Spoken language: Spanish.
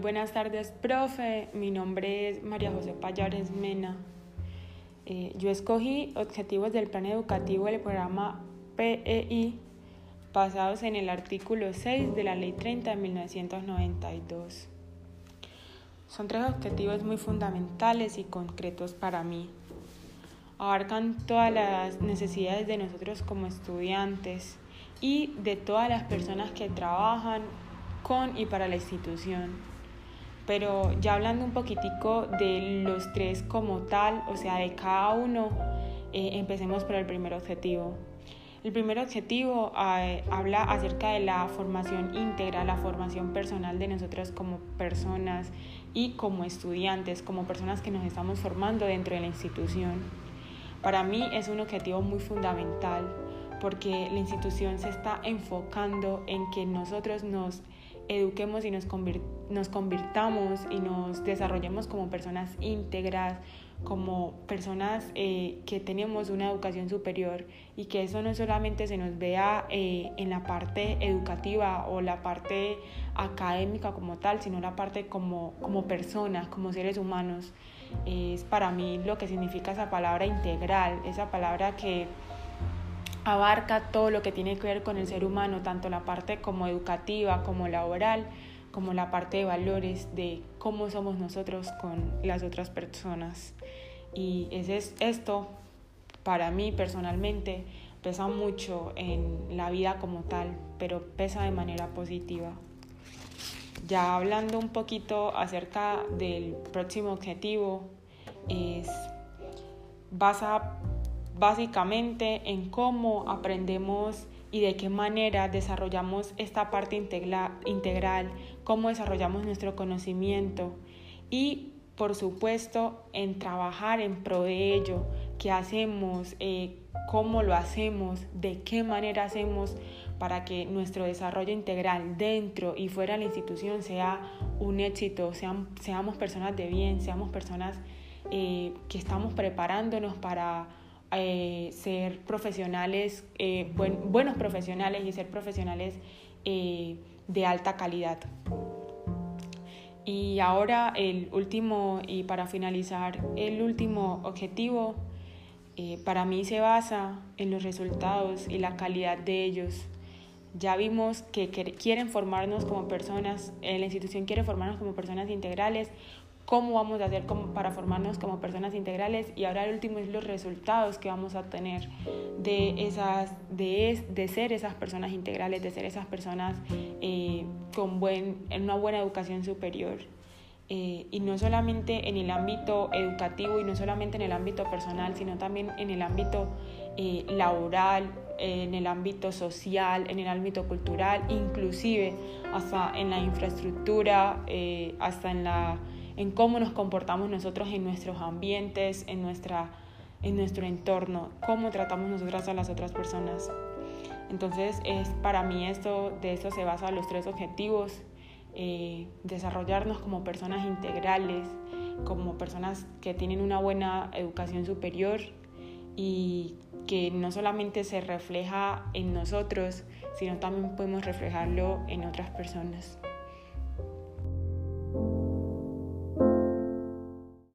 Buenas tardes, profe. Mi nombre es María José Payares Mena. Eh, yo escogí objetivos del plan educativo del programa PEI basados en el artículo 6 de la Ley 30 de 1992. Son tres objetivos muy fundamentales y concretos para mí. Abarcan todas las necesidades de nosotros como estudiantes y de todas las personas que trabajan con y para la institución. Pero ya hablando un poquitico de los tres como tal, o sea, de cada uno, eh, empecemos por el primer objetivo. El primer objetivo eh, habla acerca de la formación íntegra, la formación personal de nosotros como personas y como estudiantes, como personas que nos estamos formando dentro de la institución. Para mí es un objetivo muy fundamental porque la institución se está enfocando en que nosotros nos eduquemos y nos, nos convirtamos y nos desarrollemos como personas íntegras, como personas eh, que tenemos una educación superior y que eso no solamente se nos vea eh, en la parte educativa o la parte académica como tal, sino la parte como, como personas, como seres humanos. Es para mí lo que significa esa palabra integral, esa palabra que abarca todo lo que tiene que ver con el ser humano, tanto la parte como educativa, como laboral, como la parte de valores, de cómo somos nosotros con las otras personas. Y es esto, para mí personalmente, pesa mucho en la vida como tal, pero pesa de manera positiva. Ya hablando un poquito acerca del próximo objetivo, es basa básicamente en cómo aprendemos y de qué manera desarrollamos esta parte integral, cómo desarrollamos nuestro conocimiento y por supuesto en trabajar en pro de ello, qué hacemos, eh, cómo lo hacemos, de qué manera hacemos para que nuestro desarrollo integral dentro y fuera de la institución sea un éxito, seamos personas de bien, seamos personas eh, que estamos preparándonos para eh, ser profesionales, eh, buenos profesionales y ser profesionales eh, de alta calidad. Y ahora el último, y para finalizar, el último objetivo para mí se basa en los resultados y la calidad de ellos. Ya vimos que quieren formarnos como personas, la institución quiere formarnos como personas integrales, cómo vamos a hacer como para formarnos como personas integrales y ahora el último es los resultados que vamos a tener de, esas, de, de ser esas personas integrales, de ser esas personas eh, con buen, una buena educación superior. Eh, y no solamente en el ámbito educativo y no solamente en el ámbito personal, sino también en el ámbito eh, laboral, en el ámbito social, en el ámbito cultural, inclusive hasta en la infraestructura, hasta en la en cómo nos comportamos nosotros en nuestros ambientes, en, nuestra, en nuestro entorno, cómo tratamos nosotras a las otras personas. Entonces, es, para mí esto, de esto se basa los tres objetivos, eh, desarrollarnos como personas integrales, como personas que tienen una buena educación superior y que no solamente se refleja en nosotros, sino también podemos reflejarlo en otras personas.